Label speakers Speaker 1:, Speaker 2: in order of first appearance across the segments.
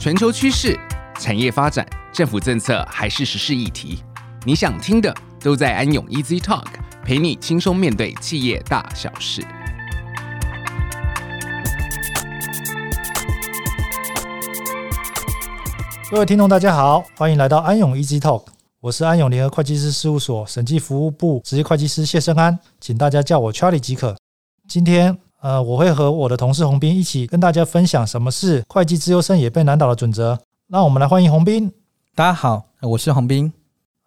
Speaker 1: 全球趋势、产业发展、政府政策还是时事议题，你想听的都在安永 Easy Talk，陪你轻松面对企业大小事。
Speaker 2: 各位听众，大家好，欢迎来到安永 Easy Talk，我是安永联合会计师事务所审计服务部职业会计师谢胜安，请大家叫我 Charlie 即可。今天，呃，我会和我的同事洪斌一起跟大家分享什么是会计自优生也被难倒的准则。那我们来欢迎洪斌。
Speaker 3: 大家好，我是洪斌。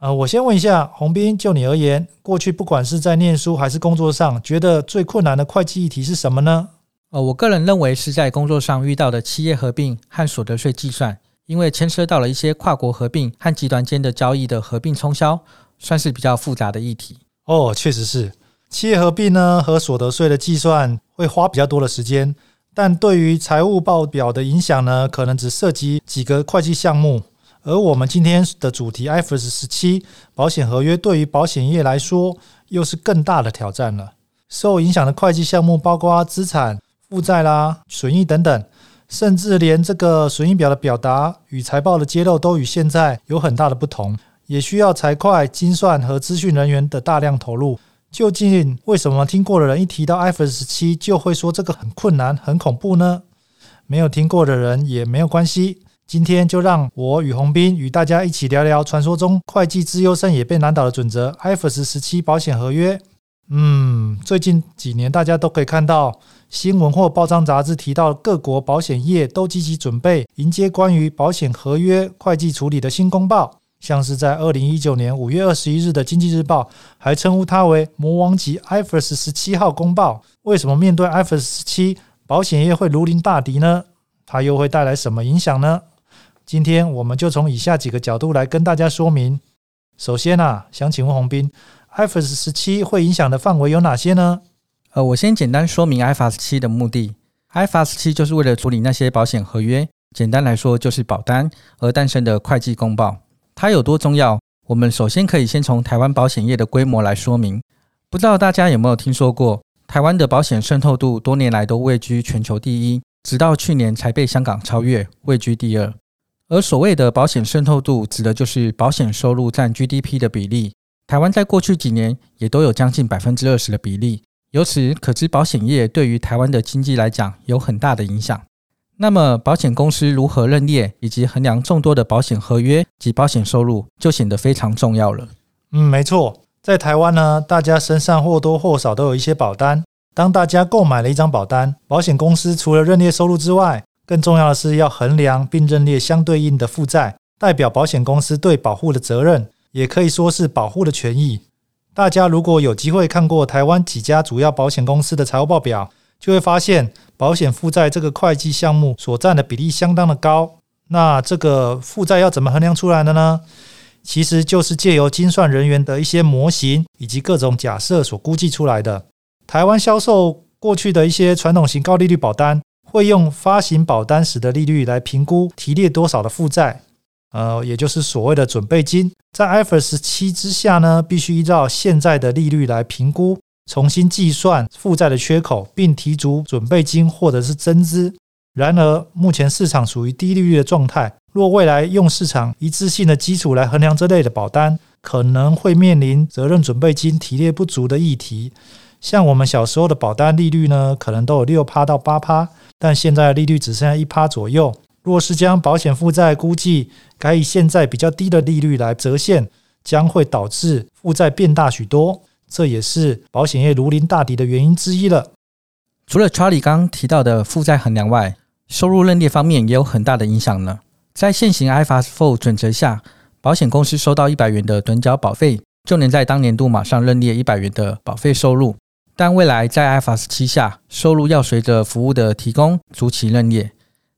Speaker 2: 呃，我先问一下洪斌，就你而言，过去不管是在念书还是工作上，觉得最困难的会计议题是什么呢？
Speaker 3: 呃，我个人认为是在工作上遇到的企业合并和所得税计算。因为牵涉到了一些跨国合并和集团间的交易的合并冲销，算是比较复杂的议题。
Speaker 2: 哦，确实是企业合并呢和所得税的计算会花比较多的时间，但对于财务报表的影响呢，可能只涉及几个会计项目。而我们今天的主题 IFRS 17保险合约，对于保险业来说又是更大的挑战了。受影响的会计项目包括资产、负债啦、损益等等。甚至连这个损益表的表达与财报的揭露都与现在有很大的不同，也需要财会、精算和资讯人员的大量投入。究竟为什么听过的人一提到 IFRS 17就会说这个很困难、很恐怖呢？没有听过的人也没有关系，今天就让我与洪斌与大家一起聊聊传说中会计资优生也被难倒的准则 IFRS 17保险合约。嗯，最近几年大家都可以看到。新闻或报章杂志提到，各国保险业都积极准备迎接关于保险合约会计处理的新公报。像是在二零一九年五月二十一日的《经济日报》还称呼它为“魔王级 IFRS 十七号公报”。为什么面对 IFRS 十七，保险业会如临大敌呢？它又会带来什么影响呢？今天我们就从以下几个角度来跟大家说明。首先啊，想请问洪斌，IFRS 十七会影响的范围有哪些呢？
Speaker 3: 呃，我先简单说明 IFRS 17的目的。IFRS 17就是为了处理那些保险合约，简单来说就是保单而诞生的会计公报。它有多重要？我们首先可以先从台湾保险业的规模来说明。不知道大家有没有听说过，台湾的保险渗透度多年来都位居全球第一，直到去年才被香港超越，位居第二。而所谓的保险渗透度，指的就是保险收入占 GDP 的比例。台湾在过去几年也都有将近百分之二十的比例。由此可知，保险业对于台湾的经济来讲有很大的影响。那么，保险公司如何认列以及衡量众多的保险合约及保险收入，就显得非常重要了。
Speaker 2: 嗯，没错，在台湾呢，大家身上或多或少都有一些保单。当大家购买了一张保单，保险公司除了认列收入之外，更重要的是要衡量并认列相对应的负债，代表保险公司对保护的责任，也可以说是保护的权益。大家如果有机会看过台湾几家主要保险公司的财务报表，就会发现保险负债这个会计项目所占的比例相当的高。那这个负债要怎么衡量出来的呢？其实就是借由精算人员的一些模型以及各种假设所估计出来的。台湾销售过去的一些传统型高利率保单，会用发行保单时的利率来评估提列多少的负债。呃，也就是所谓的准备金，在 IFRS 17之下呢，必须依照现在的利率来评估，重新计算负债的缺口，并提足准备金或者是增资。然而，目前市场属于低利率的状态，若未来用市场一致性的基础来衡量这类的保单，可能会面临责任准备金提列不足的议题。像我们小时候的保单利率呢，可能都有六趴到八趴，但现在利率只剩下一趴左右。若是将保险负债估计改以现在比较低的利率来折现，将会导致负债变大许多，这也是保险业如临大敌的原因之一了。
Speaker 3: 除了 Charlie 刚提到的负债衡量外，收入认列方面也有很大的影响呢。在现行 IFRS Four 准则下，保险公司收到一百元的趸缴保费，就能在当年度马上认列一百元的保费收入。但未来在 IFRS 7下，收入要随着服务的提供逐期认列。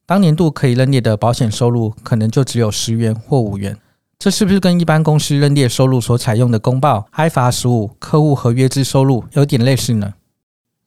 Speaker 3: 当年度可以认列的保险收入可能就只有十元或五元，这是不是跟一般公司认列收入所采用的公报 IFRS 15客户合约之收入有点类似呢？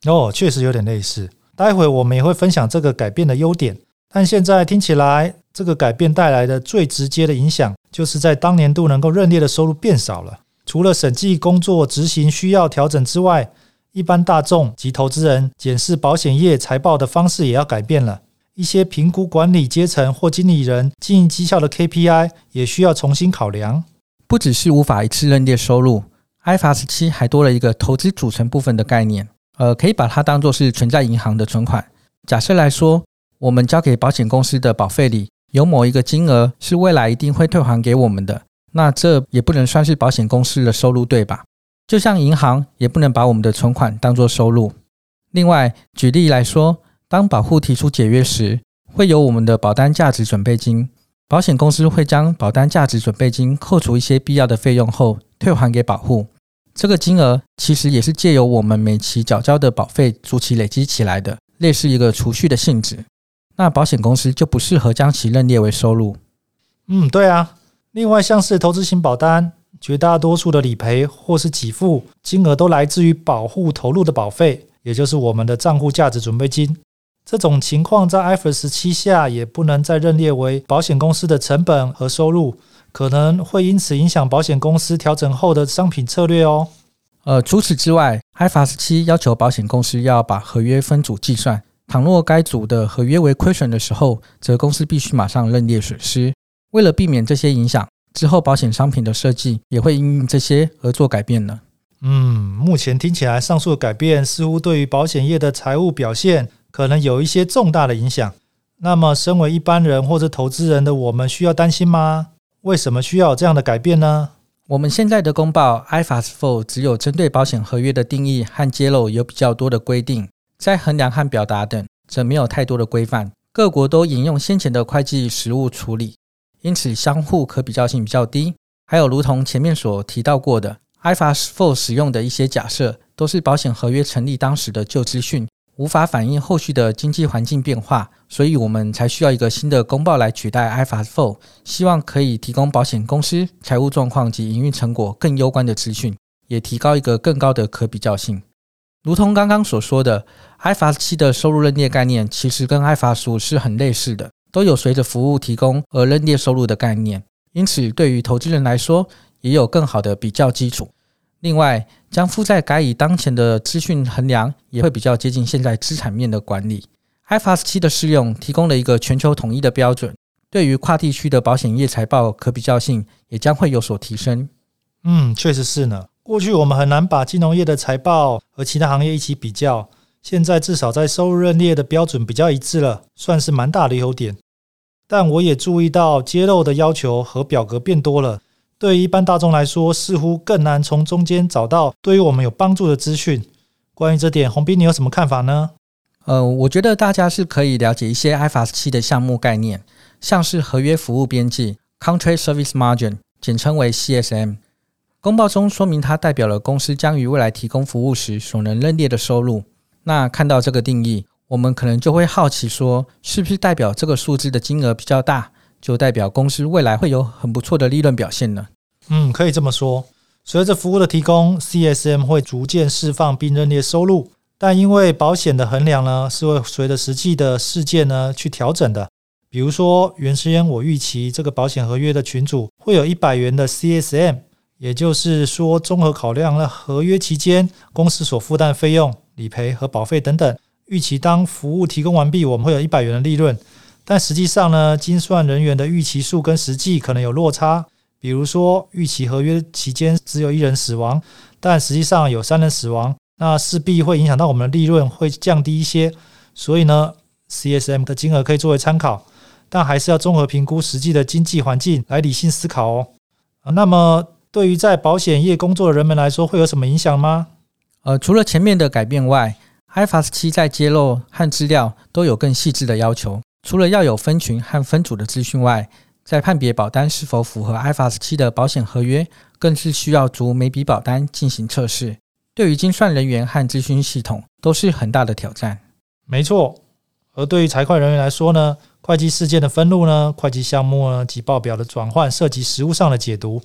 Speaker 2: 哦，确实有点类似。待会我们也会分享这个改变的优点，但现在听起来，这个改变带来的最直接的影响，就是在当年度能够认列的收入变少了。除了审计工作执行需要调整之外，一般大众及投资人检视保险业财报的方式也要改变了。一些评估管理阶层或经理人经营绩效的 KPI 也需要重新考量。
Speaker 3: 不只是无法一次认列收入，IFRS 七还多了一个投资组成部分的概念。呃，可以把它当作是存在银行的存款。假设来说，我们交给保险公司的保费里有某一个金额是未来一定会退还给我们的，那这也不能算是保险公司的收入，对吧？就像银行也不能把我们的存款当作收入。另外，举例来说，当保户提出解约时，会有我们的保单价值准备金，保险公司会将保单价值准备金扣除一些必要的费用后退还给保户。这个金额其实也是借由我们每期缴交的保费逐期累积起来的，类似一个储蓄的性质。那保险公司就不适合将其认列为收入。
Speaker 2: 嗯，对啊。另外，像是投资型保单，绝大多数的理赔或是给付金额都来自于保户投入的保费，也就是我们的账户价值准备金。这种情况在 IFRS 七下也不能再认列为保险公司的成本和收入，可能会因此影响保险公司调整后的商品策略哦。
Speaker 3: 呃，除此之外，IFRS 七要求保险公司要把合约分组计算，倘若该组的合约为亏损的时候，则公司必须马上认列损失。为了避免这些影响，之后保险商品的设计也会因应这些而做改变呢。
Speaker 2: 嗯，目前听起来上述的改变似乎对于保险业的财务表现。可能有一些重大的影响。那么，身为一般人或者投资人的我们，需要担心吗？为什么需要这样的改变呢？
Speaker 3: 我们现在的公报 IFRS 4只有针对保险合约的定义和揭露有比较多的规定，在衡量和表达等则没有太多的规范。各国都引用先前的会计实务处理，因此相互可比较性比较低。还有，如同前面所提到过的，IFRS 4使用的一些假设，都是保险合约成立当时的旧资讯。无法反映后续的经济环境变化，所以我们才需要一个新的公报来取代 IFRS 4，希望可以提供保险公司财务状况及营运成果更攸关的资讯，也提高一个更高的可比较性。如同刚刚所说的，IFRS 7的收入认列概念其实跟 IFRS 5是很类似的，都有随着服务提供而认列收入的概念，因此对于投资人来说也有更好的比较基础。另外，将负债改以当前的资讯衡量，也会比较接近现在资产面的管理。IFRS 7的适用提供了一个全球统一的标准，对于跨地区的保险业财报可比较性也将会有所提升。
Speaker 2: 嗯，确实是呢。过去我们很难把金融业的财报和其他行业一起比较，现在至少在收入认列的标准比较一致了，算是蛮大的优点。但我也注意到揭露的要求和表格变多了。对于一般大众来说，似乎更难从中间找到对于我们有帮助的资讯。关于这点，宏斌，你有什么看法呢？
Speaker 3: 呃，我觉得大家是可以了解一些 IFRS 7的项目概念，像是合约服务边际 （Contract Service Margin），简称为 CSM。公报中说明它代表了公司将于未来提供服务时所能认列的收入。那看到这个定义，我们可能就会好奇说，是不是代表这个数字的金额比较大？就代表公司未来会有很不错的利润表现呢。
Speaker 2: 嗯，可以这么说。随着服务的提供，CSM 会逐渐释放并认列收入，但因为保险的衡量呢，是会随着实际的事件呢去调整的。比如说，原先我预期这个保险合约的群组会有一百元的 CSM，也就是说，综合考量了合约期间公司所负担费用、理赔和保费等等，预期当服务提供完毕，我们会有一百元的利润。但实际上呢，精算人员的预期数跟实际可能有落差。比如说，预期合约期间只有一人死亡，但实际上有三人死亡，那势必会影响到我们的利润会降低一些。所以呢，CSM 的金额可以作为参考，但还是要综合评估实际的经济环境来理性思考哦。那么，对于在保险业工作的人们来说，会有什么影响吗？
Speaker 3: 呃，除了前面的改变外，IFRS 7在揭露和资料都有更细致的要求。除了要有分群和分组的资讯外，在判别保单是否符合 IFRS 7的保险合约，更是需要逐每笔保单进行测试。对于精算人员和资讯系统都是很大的挑战。
Speaker 2: 没错，而对于财会人员来说呢，会计事件的分录呢，会计项目呢及报表的转换，涉及实务上的解读，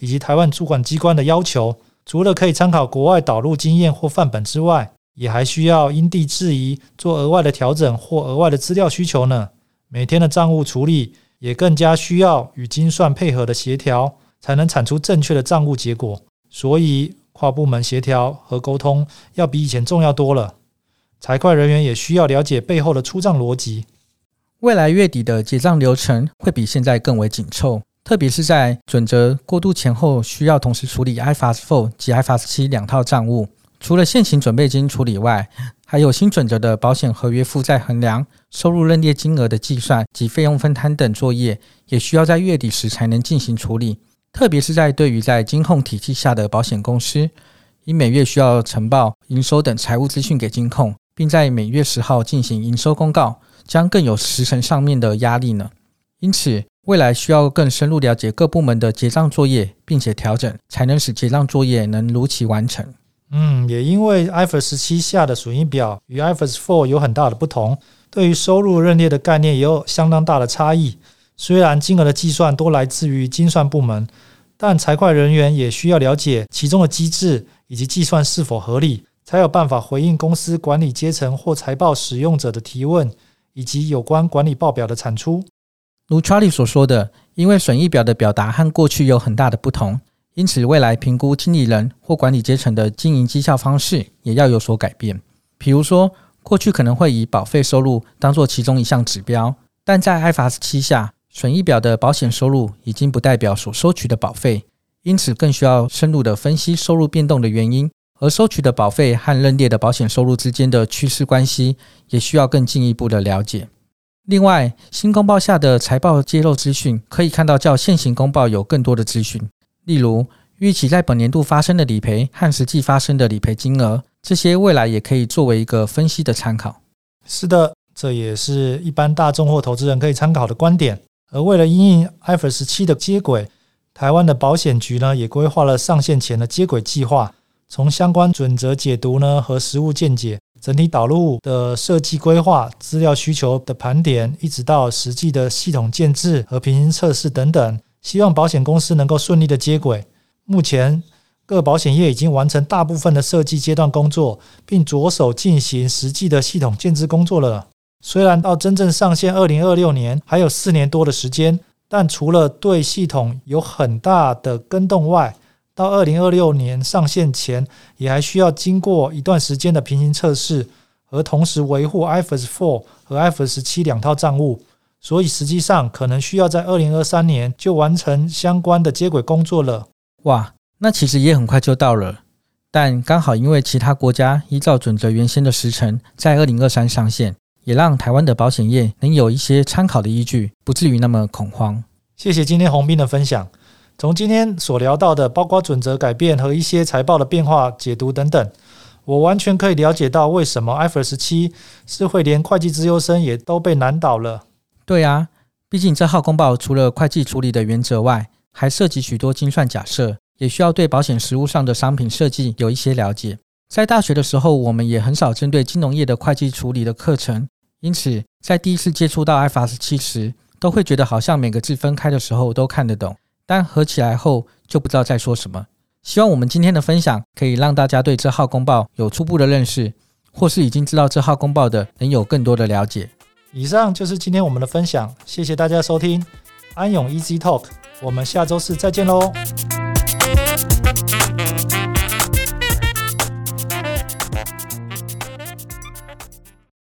Speaker 2: 以及台湾主管机关的要求，除了可以参考国外导入经验或范本之外，也还需要因地制宜做额外的调整或额外的资料需求呢。每天的账务处理也更加需要与精算配合的协调，才能产出正确的账务结果。所以跨部门协调和沟通要比以前重要多了。财会人员也需要了解背后的出账逻辑。
Speaker 3: 未来月底的结账流程会比现在更为紧凑，特别是在准则过渡前后，需要同时处理 IFRS 4及 IFRS 7两套账务。除了现行准备金处理外，还有新准则的保险合约负债衡量、收入认列金额的计算及费用分摊等作业，也需要在月底时才能进行处理。特别是在对于在金控体系下的保险公司，因每月需要呈报营收等财务资讯给金控，并在每月十号进行营收公告，将更有时程上面的压力呢。因此，未来需要更深入了解各部门的结账作业，并且调整，才能使结账作业能如期完成。
Speaker 2: 嗯，也因为 IFRS 7下的损益表与 IFRS 4有很大的不同，对于收入认列的概念也有相当大的差异。虽然金额的计算都来自于精算部门，但财会人员也需要了解其中的机制以及计算是否合理，才有办法回应公司管理阶层或财报使用者的提问，以及有关管理报表的产出。
Speaker 3: 如 Charlie 所说的，因为损益表的表达和过去有很大的不同。因此，未来评估经理人或管理阶层的经营绩效方式也要有所改变。比如说，过去可能会以保费收入当做其中一项指标，但在 IFRS 7下，损益表的保险收入已经不代表所收取的保费，因此更需要深入的分析收入变动的原因，而收取的保费和认列的保险收入之间的趋势关系，也需要更进一步的了解。另外，新公报下的财报揭露资讯，可以看到较现行公报有更多的资讯。例如，预期在本年度发生的理赔和实际发生的理赔金额，这些未来也可以作为一个分析的参考。
Speaker 2: 是的，这也是一般大众或投资人可以参考的观点。而为了因应 IFRS 7的接轨，台湾的保险局呢也规划了上线前的接轨计划，从相关准则解读呢和实务见解，整体导入的设计规划、资料需求的盘点，一直到实际的系统建置和平行测试等等。希望保险公司能够顺利的接轨。目前各保险业已经完成大部分的设计阶段工作，并着手进行实际的系统建置工作了。虽然到真正上线二零二六年还有四年多的时间，但除了对系统有很大的更动外，到二零二六年上线前，也还需要经过一段时间的平行测试，和同时维护 IFRS 4和 IFRS 7两套账务。所以实际上可能需要在二零二三年就完成相关的接轨工作了。
Speaker 3: 哇，那其实也很快就到了。但刚好因为其他国家依照准则原先的时程在二零二三上线，也让台湾的保险业能有一些参考的依据，不至于那么恐慌。
Speaker 2: 谢谢今天洪斌的分享。从今天所聊到的，包括准则改变和一些财报的变化解读等等，我完全可以了解到为什么 IFRS 七是会连会计资优生也都被难倒了。
Speaker 3: 对啊，毕竟这号公报除了会计处理的原则外，还涉及许多精算假设，也需要对保险实务上的商品设计有一些了解。在大学的时候，我们也很少针对金融业的会计处理的课程，因此在第一次接触到 IFRS 7时，都会觉得好像每个字分开的时候都看得懂，但合起来后就不知道在说什么。希望我们今天的分享可以让大家对这号公报有初步的认识，或是已经知道这号公报的能有更多的了解。
Speaker 2: 以上就是今天我们的分享，谢谢大家收听安永 Easy Talk，我们下周四再见喽。